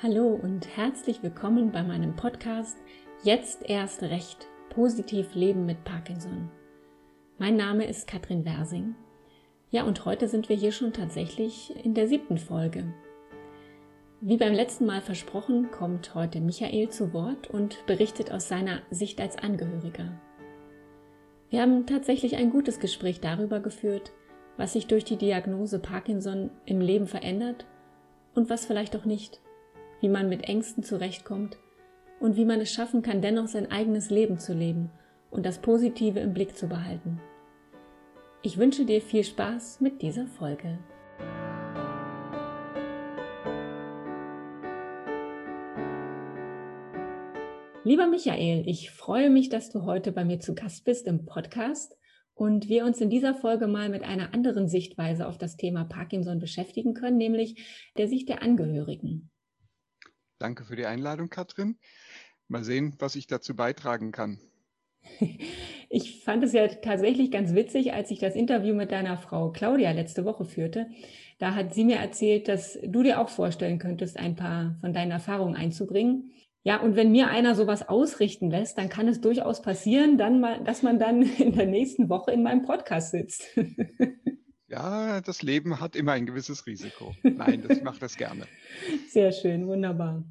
Hallo und herzlich willkommen bei meinem Podcast Jetzt erst recht positiv leben mit Parkinson. Mein Name ist Katrin Wersing. Ja, und heute sind wir hier schon tatsächlich in der siebten Folge. Wie beim letzten Mal versprochen, kommt heute Michael zu Wort und berichtet aus seiner Sicht als Angehöriger. Wir haben tatsächlich ein gutes Gespräch darüber geführt, was sich durch die Diagnose Parkinson im Leben verändert und was vielleicht auch nicht wie man mit Ängsten zurechtkommt und wie man es schaffen kann, dennoch sein eigenes Leben zu leben und das Positive im Blick zu behalten. Ich wünsche dir viel Spaß mit dieser Folge. Lieber Michael, ich freue mich, dass du heute bei mir zu Gast bist im Podcast und wir uns in dieser Folge mal mit einer anderen Sichtweise auf das Thema Parkinson beschäftigen können, nämlich der Sicht der Angehörigen. Danke für die Einladung, Katrin. Mal sehen, was ich dazu beitragen kann. Ich fand es ja tatsächlich ganz witzig, als ich das Interview mit deiner Frau Claudia letzte Woche führte. Da hat sie mir erzählt, dass du dir auch vorstellen könntest, ein paar von deinen Erfahrungen einzubringen. Ja, und wenn mir einer sowas ausrichten lässt, dann kann es durchaus passieren, dann mal, dass man dann in der nächsten Woche in meinem Podcast sitzt. Ja, das Leben hat immer ein gewisses Risiko. Nein, das macht das gerne. Sehr schön, wunderbar.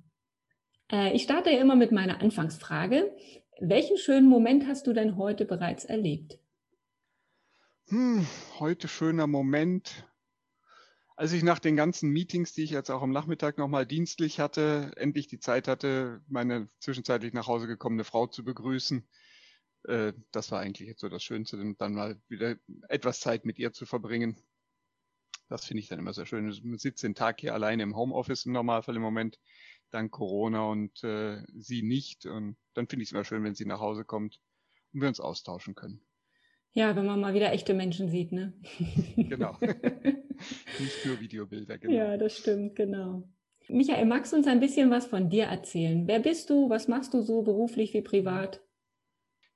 Äh, ich starte immer mit meiner Anfangsfrage. Welchen schönen Moment hast du denn heute bereits erlebt? Hm, heute schöner Moment. Als ich nach den ganzen Meetings, die ich jetzt auch am Nachmittag nochmal dienstlich hatte, endlich die Zeit hatte, meine zwischenzeitlich nach Hause gekommene Frau zu begrüßen, äh, das war eigentlich jetzt so das Schönste, dann mal wieder etwas Zeit mit ihr zu verbringen. Das finde ich dann immer sehr schön. Ich sitze den Tag hier alleine im Homeoffice im Normalfall im Moment, dank Corona und äh, sie nicht. Und dann finde ich es immer schön, wenn sie nach Hause kommt und wir uns austauschen können. Ja, wenn man mal wieder echte Menschen sieht, ne? genau. nicht nur Videobilder, genau. Ja, das stimmt, genau. Michael, magst du uns ein bisschen was von dir erzählen? Wer bist du? Was machst du so beruflich wie privat?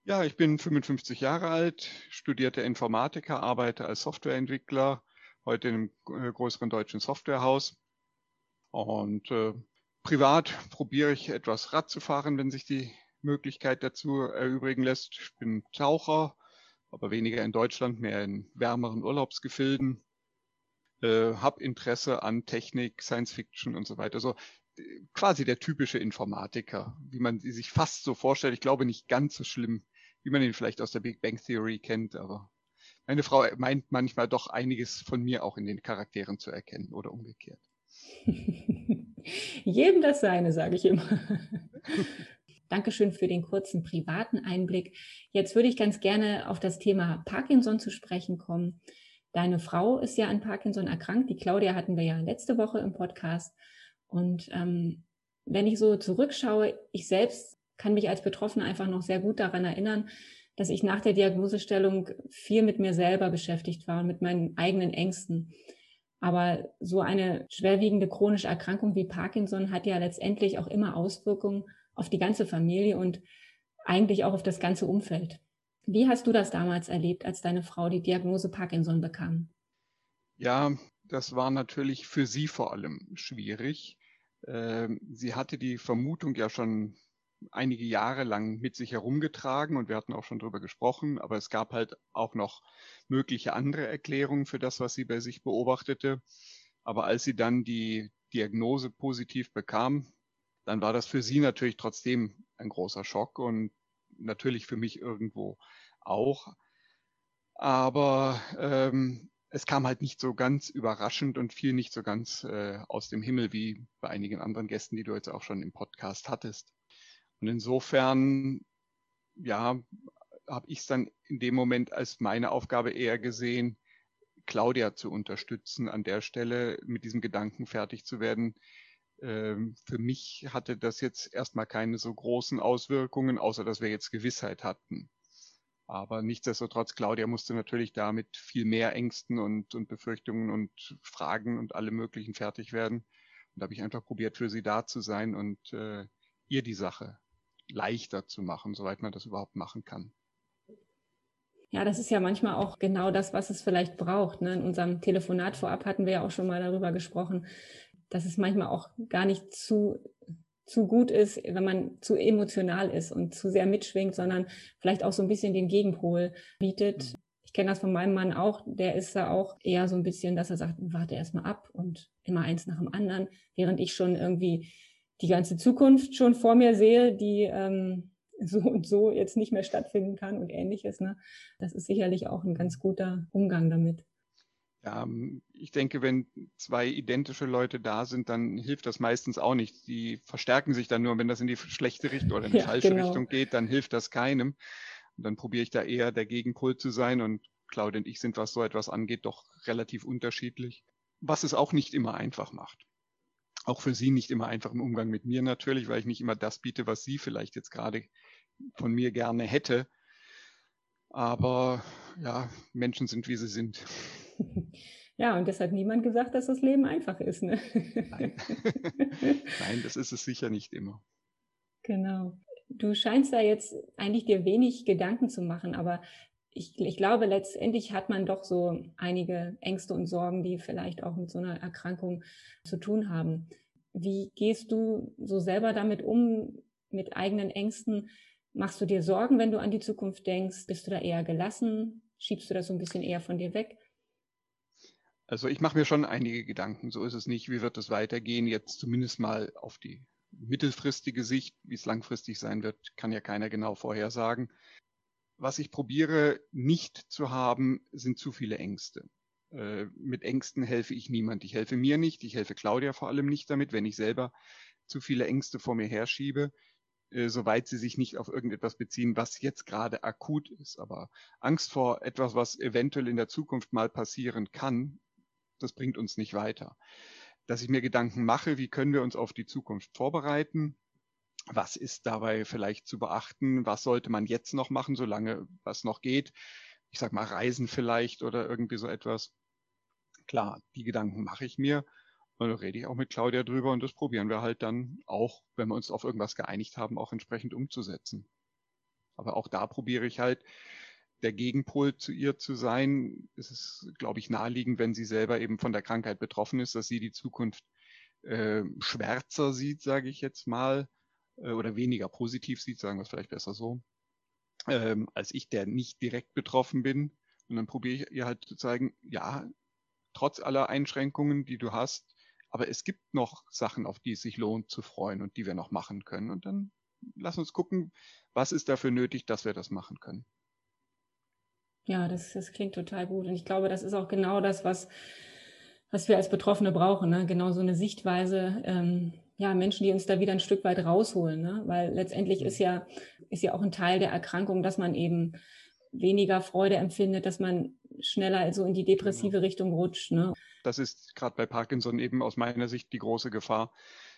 Ja, ich bin 55 Jahre alt, studierte Informatiker, arbeite als Softwareentwickler, heute in einem äh, größeren deutschen Softwarehaus. Und äh, privat probiere ich etwas Rad zu fahren, wenn sich die Möglichkeit dazu erübrigen lässt. Ich bin Taucher, aber weniger in Deutschland, mehr in wärmeren Urlaubsgefilden. Äh, hab Interesse an Technik, Science Fiction und so weiter. So äh, quasi der typische Informatiker, wie man sich fast so vorstellt. Ich glaube nicht ganz so schlimm wie man ihn vielleicht aus der Big Bang Theory kennt, aber meine Frau meint manchmal doch einiges von mir auch in den Charakteren zu erkennen oder umgekehrt. Jedem das seine, sage ich immer. Dankeschön für den kurzen privaten Einblick. Jetzt würde ich ganz gerne auf das Thema Parkinson zu sprechen kommen. Deine Frau ist ja an Parkinson erkrankt. Die Claudia hatten wir ja letzte Woche im Podcast. Und ähm, wenn ich so zurückschaue, ich selbst kann mich als Betroffene einfach noch sehr gut daran erinnern, dass ich nach der Diagnosestellung viel mit mir selber beschäftigt war und mit meinen eigenen Ängsten. Aber so eine schwerwiegende chronische Erkrankung wie Parkinson hat ja letztendlich auch immer Auswirkungen auf die ganze Familie und eigentlich auch auf das ganze Umfeld. Wie hast du das damals erlebt, als deine Frau die Diagnose Parkinson bekam? Ja, das war natürlich für sie vor allem schwierig. Ähm, sie hatte die Vermutung ja schon einige Jahre lang mit sich herumgetragen und wir hatten auch schon drüber gesprochen, aber es gab halt auch noch mögliche andere Erklärungen für das, was sie bei sich beobachtete. Aber als sie dann die Diagnose positiv bekam, dann war das für sie natürlich trotzdem ein großer Schock und natürlich für mich irgendwo auch. Aber ähm, es kam halt nicht so ganz überraschend und fiel nicht so ganz äh, aus dem Himmel wie bei einigen anderen Gästen, die du jetzt auch schon im Podcast hattest. Und insofern, ja, habe ich es dann in dem Moment als meine Aufgabe eher gesehen, Claudia zu unterstützen, an der Stelle mit diesem Gedanken fertig zu werden. Ähm, für mich hatte das jetzt erstmal keine so großen Auswirkungen, außer dass wir jetzt Gewissheit hatten. Aber nichtsdestotrotz, Claudia musste natürlich damit viel mehr Ängsten und, und Befürchtungen und Fragen und alle möglichen fertig werden. Und da habe ich einfach probiert, für sie da zu sein und äh, ihr die Sache leichter zu machen, soweit man das überhaupt machen kann. Ja, das ist ja manchmal auch genau das, was es vielleicht braucht. Ne? In unserem Telefonat vorab hatten wir ja auch schon mal darüber gesprochen, dass es manchmal auch gar nicht zu, zu gut ist, wenn man zu emotional ist und zu sehr mitschwingt, sondern vielleicht auch so ein bisschen den Gegenpol bietet. Mhm. Ich kenne das von meinem Mann auch, der ist da auch eher so ein bisschen, dass er sagt, warte erst mal ab und immer eins nach dem anderen, während ich schon irgendwie die ganze Zukunft schon vor mir sehe, die ähm, so und so jetzt nicht mehr stattfinden kann und ähnliches. Ne? Das ist sicherlich auch ein ganz guter Umgang damit. Ja, ähm, ich denke, wenn zwei identische Leute da sind, dann hilft das meistens auch nicht. Die verstärken sich dann nur, wenn das in die schlechte Richtung oder in die ja, falsche genau. Richtung geht, dann hilft das keinem. Und dann probiere ich da eher der Gegenpol zu sein und Claudia und ich sind, was so etwas angeht, doch relativ unterschiedlich. Was es auch nicht immer einfach macht. Auch für sie nicht immer einfach im Umgang mit mir natürlich, weil ich nicht immer das biete, was sie vielleicht jetzt gerade von mir gerne hätte. Aber ja, Menschen sind, wie sie sind. Ja, und das hat niemand gesagt, dass das Leben einfach ist. Ne? Nein. Nein, das ist es sicher nicht immer. Genau. Du scheinst da jetzt eigentlich dir wenig Gedanken zu machen, aber ich, ich, glaube, letztendlich hat man doch so einige Ängste und Sorgen, die vielleicht auch mit so einer Erkrankung zu tun haben. Wie gehst du so selber damit um, mit eigenen Ängsten? Machst du dir Sorgen, wenn du an die Zukunft denkst? Bist du da eher gelassen? Schiebst du das so ein bisschen eher von dir weg? Also ich mache mir schon einige Gedanken. So ist es nicht. Wie wird es weitergehen? Jetzt zumindest mal auf die mittelfristige Sicht. Wie es langfristig sein wird, kann ja keiner genau vorhersagen. Was ich probiere nicht zu haben, sind zu viele Ängste. Äh, mit Ängsten helfe ich niemand. Ich helfe mir nicht. Ich helfe Claudia vor allem nicht damit, wenn ich selber zu viele Ängste vor mir herschiebe. Äh, soweit sie sich nicht auf irgendetwas beziehen, was jetzt gerade akut ist. Aber Angst vor etwas, was eventuell in der Zukunft mal passieren kann, das bringt uns nicht weiter. Dass ich mir Gedanken mache, wie können wir uns auf die Zukunft vorbereiten? Was ist dabei vielleicht zu beachten? Was sollte man jetzt noch machen, solange was noch geht? Ich sag mal Reisen vielleicht oder irgendwie so etwas. Klar, die Gedanken mache ich mir. Und da rede ich auch mit Claudia drüber und das probieren wir halt dann auch, wenn wir uns auf irgendwas geeinigt haben, auch entsprechend umzusetzen. Aber auch da probiere ich halt, der Gegenpol zu ihr zu sein. Es ist, glaube ich, naheliegend, wenn sie selber eben von der Krankheit betroffen ist, dass sie die Zukunft äh, schwärzer sieht, sage ich jetzt mal, äh, oder weniger positiv sieht, sagen wir es vielleicht besser so, ähm, als ich, der nicht direkt betroffen bin. Und dann probiere ich ihr halt zu zeigen, ja, trotz aller Einschränkungen, die du hast, aber es gibt noch Sachen, auf die es sich lohnt zu freuen und die wir noch machen können. Und dann lass uns gucken, was ist dafür nötig, dass wir das machen können. Ja, das, das klingt total gut. Und ich glaube, das ist auch genau das, was, was wir als Betroffene brauchen. Ne? Genau so eine Sichtweise, ähm, ja, Menschen, die uns da wieder ein Stück weit rausholen. Ne? Weil letztendlich ist ja, ist ja auch ein Teil der Erkrankung, dass man eben weniger Freude empfindet, dass man schneller so in die depressive genau. Richtung rutscht. Ne? Das ist gerade bei Parkinson eben aus meiner Sicht die große Gefahr,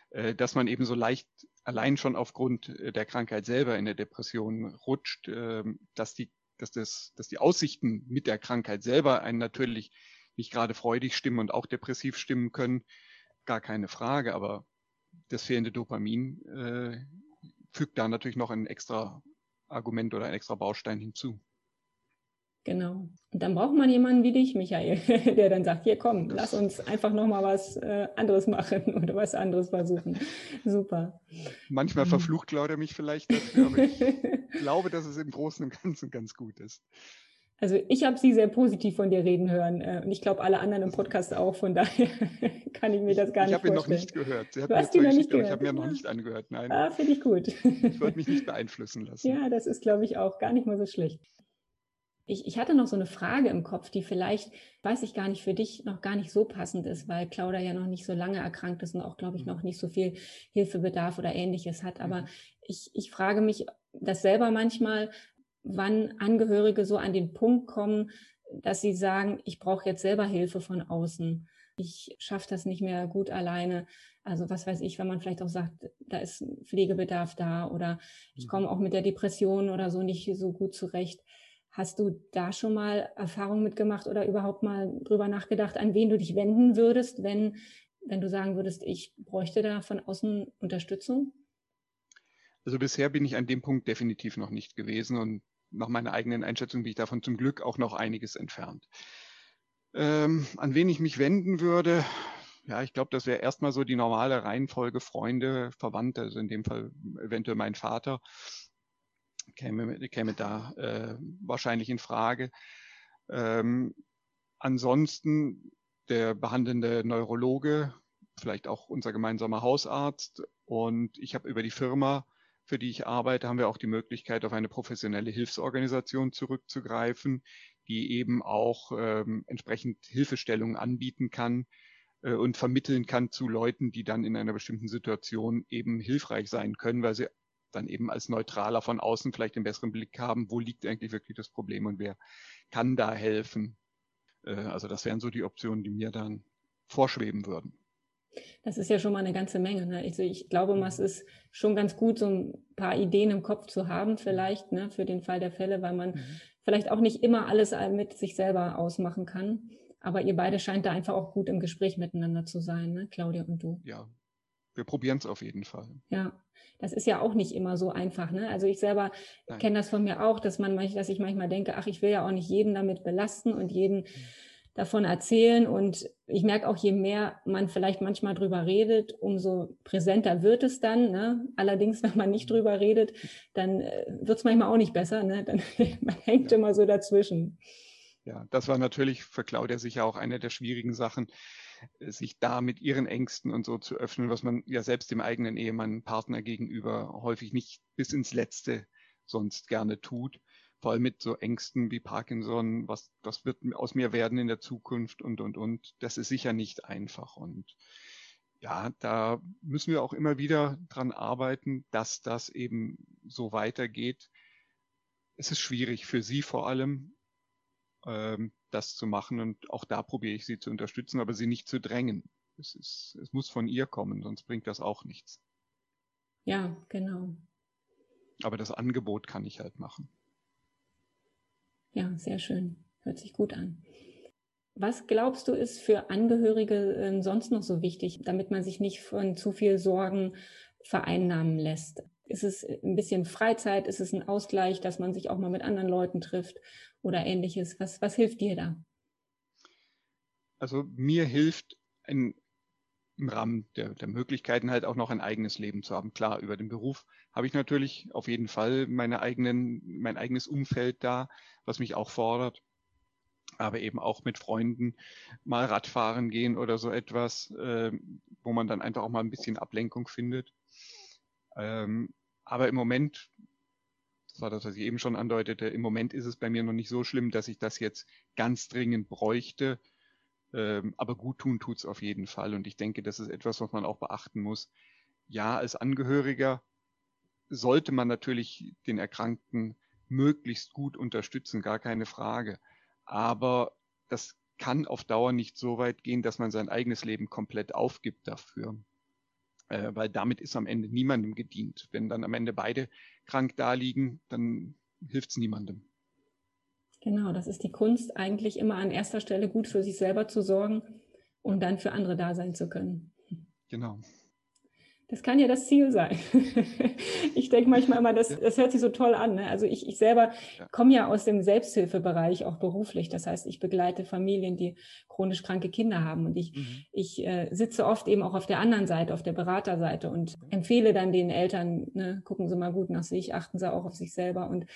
äh, dass man eben so leicht allein schon aufgrund äh, der Krankheit selber in der Depression rutscht, ähm, dass die, dass das, dass die Aussichten mit der Krankheit selber einen natürlich nicht gerade freudig stimmen und auch depressiv stimmen können, gar keine Frage. Aber das fehlende Dopamin äh, fügt da natürlich noch ein extra Argument oder ein extra Baustein hinzu. Genau. Und dann braucht man jemanden wie dich, Michael, der dann sagt, hier komm, lass uns einfach nochmal was äh, anderes machen oder was anderes versuchen. Super. Manchmal mhm. verflucht Claudia mich vielleicht dafür, aber ich glaube, dass es im Großen und Ganzen ganz gut ist. Also ich habe sie sehr positiv von dir reden hören äh, und ich glaube alle anderen im Podcast auch. Von daher kann ich mir das gar ich nicht vorstellen. Ich habe ihn noch nicht gehört. Sie hat du hast ihn noch nicht gehört. Ich habe mir noch nicht angehört. Nein. Ah, finde ich gut. ich wollte mich nicht beeinflussen lassen. Ja, das ist glaube ich auch gar nicht mal so schlecht. Ich, ich hatte noch so eine Frage im Kopf, die vielleicht, weiß ich gar nicht, für dich noch gar nicht so passend ist, weil Claudia ja noch nicht so lange erkrankt ist und auch, glaube ich, mhm. noch nicht so viel Hilfebedarf oder ähnliches hat. Aber mhm. ich, ich frage mich das selber manchmal, wann Angehörige so an den Punkt kommen, dass sie sagen, ich brauche jetzt selber Hilfe von außen. Ich schaffe das nicht mehr gut alleine. Also was weiß ich, wenn man vielleicht auch sagt, da ist Pflegebedarf da oder ich mhm. komme auch mit der Depression oder so nicht so gut zurecht. Hast du da schon mal Erfahrung mitgemacht oder überhaupt mal drüber nachgedacht, an wen du dich wenden würdest, wenn, wenn du sagen würdest, ich bräuchte da von außen Unterstützung? Also bisher bin ich an dem Punkt definitiv noch nicht gewesen und nach meiner eigenen Einschätzung bin ich davon zum Glück auch noch einiges entfernt. Ähm, an wen ich mich wenden würde, ja, ich glaube, das wäre erstmal so die normale Reihenfolge Freunde, Verwandte, also in dem Fall eventuell mein Vater käme, käme da äh, wahrscheinlich in Frage. Ähm, ansonsten der behandelnde Neurologe, vielleicht auch unser gemeinsamer Hausarzt. Und ich habe über die Firma, für die ich arbeite, haben wir auch die Möglichkeit, auf eine professionelle Hilfsorganisation zurückzugreifen, die eben auch ähm, entsprechend Hilfestellungen anbieten kann äh, und vermitteln kann zu Leuten, die dann in einer bestimmten Situation eben hilfreich sein können, weil sie dann eben als Neutraler von außen vielleicht den besseren Blick haben, wo liegt eigentlich wirklich das Problem und wer kann da helfen. Äh, also das wären so die Optionen, die mir dann vorschweben würden. Das ist ja schon mal eine ganze Menge. Ne? Also ich glaube, es mhm. ist schon ganz gut, so ein paar Ideen im Kopf zu haben, vielleicht, ne, für den Fall der Fälle, weil man mhm. vielleicht auch nicht immer alles mit sich selber ausmachen kann. Aber ihr beide scheint da einfach auch gut im Gespräch miteinander zu sein, ne? Claudia und du. Ja, wir probieren es auf jeden Fall. Ja, das ist ja auch nicht immer so einfach. Ne? Also ich selber kenne das von mir auch, dass man, dass ich manchmal denke, ach, ich will ja auch nicht jeden damit belasten und jeden mhm. Davon erzählen. Und ich merke auch, je mehr man vielleicht manchmal drüber redet, umso präsenter wird es dann. Ne? Allerdings, wenn man nicht drüber redet, dann äh, wird es manchmal auch nicht besser. Ne? Dann man hängt ja. immer so dazwischen. Ja, das war natürlich für Claudia sicher auch eine der schwierigen Sachen, äh, sich da mit ihren Ängsten und so zu öffnen, was man ja selbst dem eigenen Ehemann, Partner gegenüber häufig nicht bis ins Letzte sonst gerne tut. Vor allem mit so Ängsten wie Parkinson, was, was wird aus mir werden in der Zukunft und, und, und. Das ist sicher nicht einfach. Und ja, da müssen wir auch immer wieder dran arbeiten, dass das eben so weitergeht. Es ist schwierig für Sie vor allem, ähm, das zu machen. Und auch da probiere ich sie zu unterstützen, aber sie nicht zu drängen. Es, ist, es muss von ihr kommen, sonst bringt das auch nichts. Ja, genau. Aber das Angebot kann ich halt machen. Ja, sehr schön. Hört sich gut an. Was glaubst du, ist für Angehörige äh, sonst noch so wichtig, damit man sich nicht von zu viel Sorgen vereinnahmen lässt? Ist es ein bisschen Freizeit? Ist es ein Ausgleich, dass man sich auch mal mit anderen Leuten trifft oder ähnliches? Was, was hilft dir da? Also mir hilft ein, im Rahmen der, der Möglichkeiten halt auch noch ein eigenes Leben zu haben. Klar, über den Beruf habe ich natürlich auf jeden Fall meine eigenen, mein eigenes Umfeld da, was mich auch fordert. Aber eben auch mit Freunden mal Radfahren gehen oder so etwas, äh, wo man dann einfach auch mal ein bisschen Ablenkung findet. Ähm, aber im Moment, das war das, was ich eben schon andeutete, im Moment ist es bei mir noch nicht so schlimm, dass ich das jetzt ganz dringend bräuchte. Ähm, aber gut tun tut es auf jeden Fall. Und ich denke, das ist etwas, was man auch beachten muss. Ja, als Angehöriger sollte man natürlich den Erkrankten möglichst gut unterstützen, gar keine Frage. Aber das kann auf Dauer nicht so weit gehen, dass man sein eigenes Leben komplett aufgibt dafür äh, weil damit ist am Ende niemandem gedient. Wenn dann am Ende beide krank daliegen, dann hilft es niemandem. Genau, das ist die Kunst, eigentlich immer an erster Stelle gut für sich selber zu sorgen und dann für andere da sein zu können. Genau. Das kann ja das Ziel sein. ich denke manchmal immer, das, das hört sich so toll an. Ne? Also ich, ich selber komme ja aus dem Selbsthilfebereich auch beruflich. Das heißt, ich begleite Familien, die chronisch kranke Kinder haben. Und ich, mhm. ich äh, sitze oft eben auch auf der anderen Seite, auf der Beraterseite und empfehle dann den Eltern, ne, gucken Sie mal gut nach sich, achten Sie auch auf sich selber. Und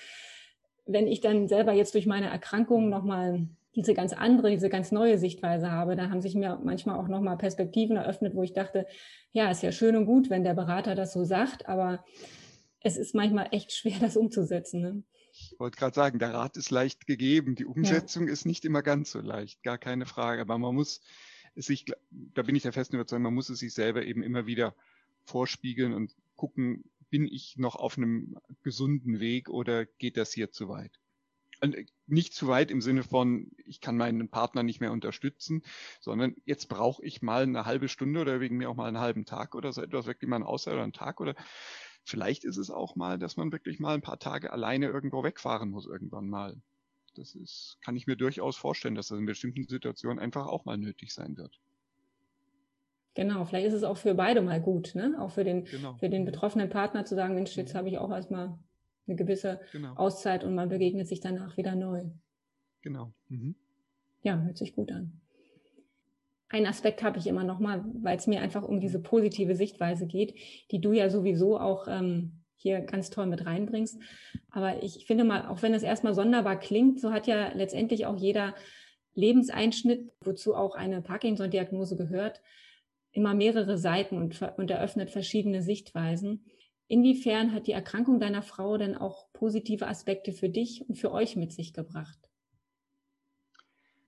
wenn ich dann selber jetzt durch meine Erkrankung nochmal diese ganz andere, diese ganz neue Sichtweise habe. Da haben sich mir manchmal auch nochmal Perspektiven eröffnet, wo ich dachte, ja, ist ja schön und gut, wenn der Berater das so sagt, aber es ist manchmal echt schwer, das umzusetzen. Ne? Ich wollte gerade sagen, der Rat ist leicht gegeben. Die Umsetzung ja. ist nicht immer ganz so leicht, gar keine Frage. Aber man muss sich, da bin ich der festen Überzeugung, man muss es sich selber eben immer wieder vorspiegeln und gucken, bin ich noch auf einem gesunden Weg oder geht das hier zu weit? Äh, nicht zu weit im Sinne von, ich kann meinen Partner nicht mehr unterstützen, sondern jetzt brauche ich mal eine halbe Stunde oder wegen mir auch mal einen halben Tag oder so etwas, wirklich mal einen Auszeit oder einen Tag oder vielleicht ist es auch mal, dass man wirklich mal ein paar Tage alleine irgendwo wegfahren muss irgendwann mal. Das ist, kann ich mir durchaus vorstellen, dass das in bestimmten Situationen einfach auch mal nötig sein wird. Genau, vielleicht ist es auch für beide mal gut, ne? Auch für den, genau. für den betroffenen Partner zu sagen, Mensch, jetzt mhm. habe ich auch erstmal eine gewisse genau. Auszeit und man begegnet sich danach wieder neu. Genau. Mhm. Ja, hört sich gut an. einen Aspekt habe ich immer noch mal, weil es mir einfach um diese positive Sichtweise geht, die du ja sowieso auch ähm, hier ganz toll mit reinbringst. Aber ich finde mal, auch wenn es erstmal sonderbar klingt, so hat ja letztendlich auch jeder Lebenseinschnitt, wozu auch eine Parkinson-Diagnose gehört, immer mehrere Seiten und, und eröffnet verschiedene Sichtweisen. Inwiefern hat die Erkrankung deiner Frau denn auch positive Aspekte für dich und für euch mit sich gebracht?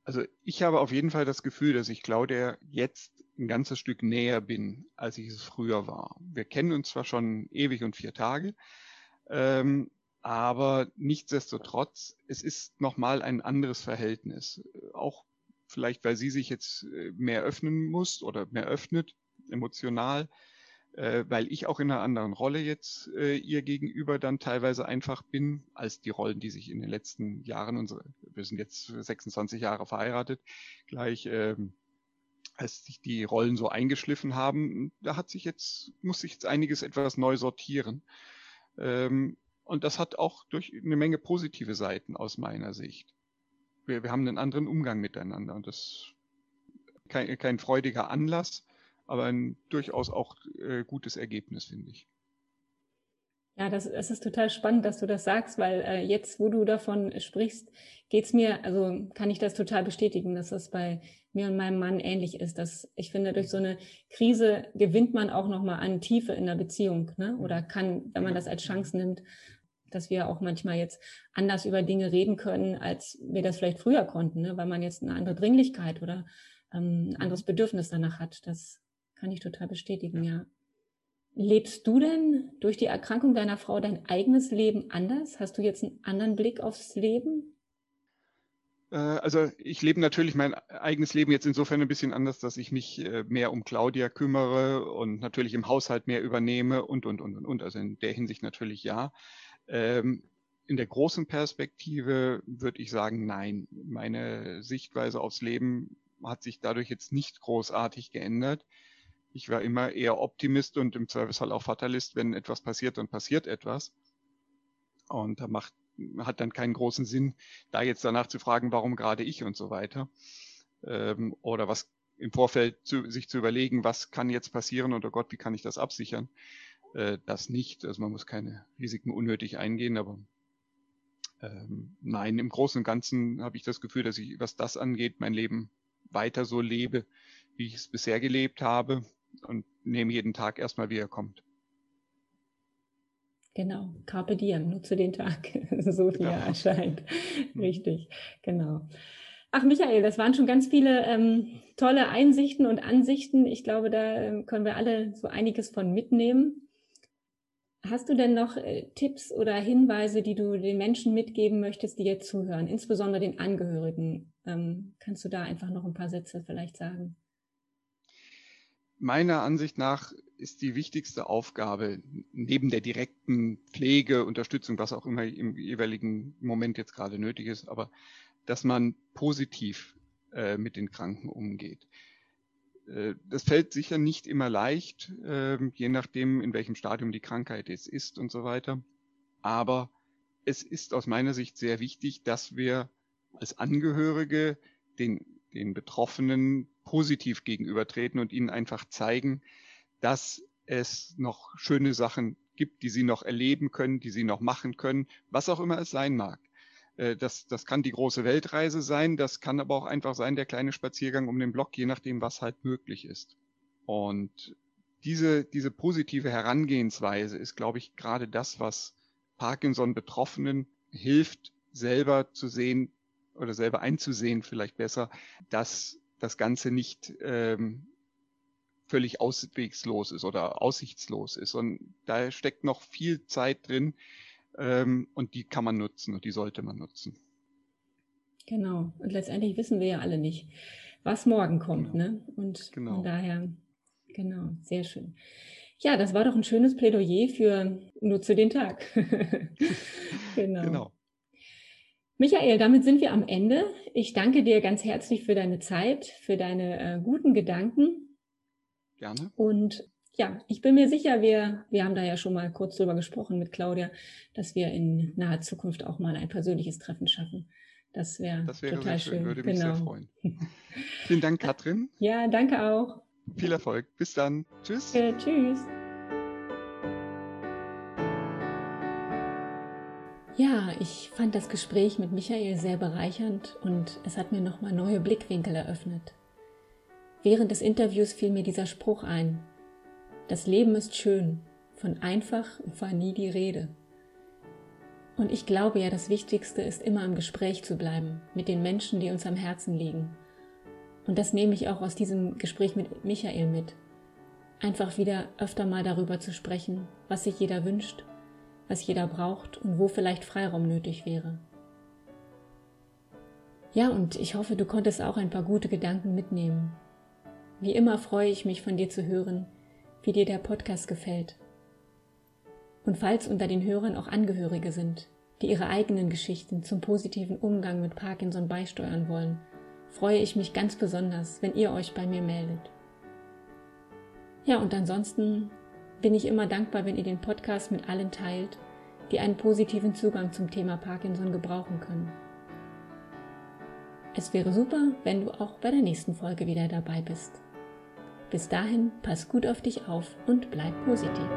Also ich habe auf jeden Fall das Gefühl, dass ich Claudia jetzt ein ganzes Stück näher bin, als ich es früher war. Wir kennen uns zwar schon ewig und vier Tage, ähm, aber nichtsdestotrotz, es ist nochmal ein anderes Verhältnis. Auch vielleicht, weil sie sich jetzt äh, mehr öffnen muss oder mehr öffnet, emotional äh, weil ich auch in einer anderen Rolle jetzt äh, ihr gegenüber dann teilweise einfach bin, als die Rollen, die sich in den letzten Jahren, unsere, wir sind jetzt 26 Jahre verheiratet, gleich ähm, als sich die Rollen so eingeschliffen haben, da hat sich jetzt, muss sich jetzt einiges etwas neu sortieren. Ähm, und das hat auch durch eine Menge positive Seiten aus meiner Sicht. Wir, wir haben einen anderen Umgang miteinander und das kein, kein freudiger Anlass, aber ein durchaus auch äh, gutes Ergebnis, finde ich. Ja, das, das ist total spannend, dass du das sagst, weil äh, jetzt, wo du davon sprichst, geht es mir, also kann ich das total bestätigen, dass das bei mir und meinem Mann ähnlich ist. Dass ich finde, durch so eine Krise gewinnt man auch nochmal an Tiefe in der Beziehung, ne? Oder kann, wenn man das als Chance nimmt, dass wir auch manchmal jetzt anders über Dinge reden können, als wir das vielleicht früher konnten, ne? weil man jetzt eine andere Dringlichkeit oder ähm, ein anderes Bedürfnis danach hat. Das kann ich total bestätigen, ja. Lebst du denn durch die Erkrankung deiner Frau dein eigenes Leben anders? Hast du jetzt einen anderen Blick aufs Leben? Äh, also ich lebe natürlich mein eigenes Leben jetzt insofern ein bisschen anders, dass ich mich äh, mehr um Claudia kümmere und natürlich im Haushalt mehr übernehme und, und, und, und. Also in der Hinsicht natürlich ja. Ähm, in der großen Perspektive würde ich sagen, nein. Meine Sichtweise aufs Leben hat sich dadurch jetzt nicht großartig geändert. Ich war immer eher Optimist und im Zweifelsfall auch Fatalist. Wenn etwas passiert, dann passiert etwas. Und da macht, hat dann keinen großen Sinn, da jetzt danach zu fragen, warum gerade ich und so weiter. Ähm, oder was im Vorfeld zu, sich zu überlegen, was kann jetzt passieren oh Gott, wie kann ich das absichern? Äh, das nicht. Also man muss keine Risiken unnötig eingehen, aber ähm, nein, im Großen und Ganzen habe ich das Gefühl, dass ich, was das angeht, mein Leben weiter so lebe, wie ich es bisher gelebt habe und nehme jeden Tag erstmal, wie er kommt. Genau, Carpe Diem, nutze den Tag, so wie ja. er erscheint. Mhm. Richtig, genau. Ach, Michael, das waren schon ganz viele ähm, tolle Einsichten und Ansichten. Ich glaube, da ähm, können wir alle so einiges von mitnehmen. Hast du denn noch äh, Tipps oder Hinweise, die du den Menschen mitgeben möchtest, die jetzt zuhören, insbesondere den Angehörigen? Ähm, kannst du da einfach noch ein paar Sätze vielleicht sagen? meiner Ansicht nach ist die wichtigste Aufgabe neben der direkten Pflege, Unterstützung, was auch immer im jeweiligen Moment jetzt gerade nötig ist, aber dass man positiv äh, mit den Kranken umgeht. Äh, das fällt sicher nicht immer leicht, äh, je nachdem, in welchem Stadium die Krankheit jetzt ist und so weiter. Aber es ist aus meiner Sicht sehr wichtig, dass wir als Angehörige den, den Betroffenen positiv gegenübertreten und ihnen einfach zeigen, dass es noch schöne Sachen gibt, die sie noch erleben können, die sie noch machen können, was auch immer es sein mag. Äh, das, das kann die große Weltreise sein, das kann aber auch einfach sein, der kleine Spaziergang um den Block, je nachdem, was halt möglich ist. Und diese, diese positive Herangehensweise ist, glaube ich, gerade das, was Parkinson-Betroffenen hilft, selber zu sehen oder selber einzusehen, vielleicht besser, dass das Ganze nicht ähm, völlig auswegslos ist oder aussichtslos ist. Und da steckt noch viel Zeit drin ähm, und die kann man nutzen und die sollte man nutzen. Genau. Und letztendlich wissen wir ja alle nicht, was morgen kommt. Genau. Ne? Und genau. von daher, genau, sehr schön. Ja, das war doch ein schönes Plädoyer für Nutze den Tag. genau. genau. Michael, damit sind wir am Ende. Ich danke dir ganz herzlich für deine Zeit, für deine äh, guten Gedanken. Gerne. Und ja, ich bin mir sicher, wir, wir haben da ja schon mal kurz drüber gesprochen mit Claudia, dass wir in naher Zukunft auch mal ein persönliches Treffen schaffen. Das, wär das wäre total sehr schön, schön. würde mich genau. sehr freuen. Vielen Dank, Katrin. Ja, danke auch. Viel Erfolg. Bis dann. Tschüss. Äh, tschüss. Ja, ich fand das Gespräch mit Michael sehr bereichernd und es hat mir nochmal neue Blickwinkel eröffnet. Während des Interviews fiel mir dieser Spruch ein. Das Leben ist schön, von einfach war nie die Rede. Und ich glaube ja, das Wichtigste ist immer im Gespräch zu bleiben mit den Menschen, die uns am Herzen liegen. Und das nehme ich auch aus diesem Gespräch mit Michael mit. Einfach wieder öfter mal darüber zu sprechen, was sich jeder wünscht was jeder braucht und wo vielleicht Freiraum nötig wäre. Ja, und ich hoffe, du konntest auch ein paar gute Gedanken mitnehmen. Wie immer freue ich mich von dir zu hören, wie dir der Podcast gefällt. Und falls unter den Hörern auch Angehörige sind, die ihre eigenen Geschichten zum positiven Umgang mit Parkinson beisteuern wollen, freue ich mich ganz besonders, wenn ihr euch bei mir meldet. Ja, und ansonsten bin ich immer dankbar, wenn ihr den Podcast mit allen teilt, die einen positiven Zugang zum Thema Parkinson gebrauchen können. Es wäre super, wenn du auch bei der nächsten Folge wieder dabei bist. Bis dahin, pass gut auf dich auf und bleib positiv.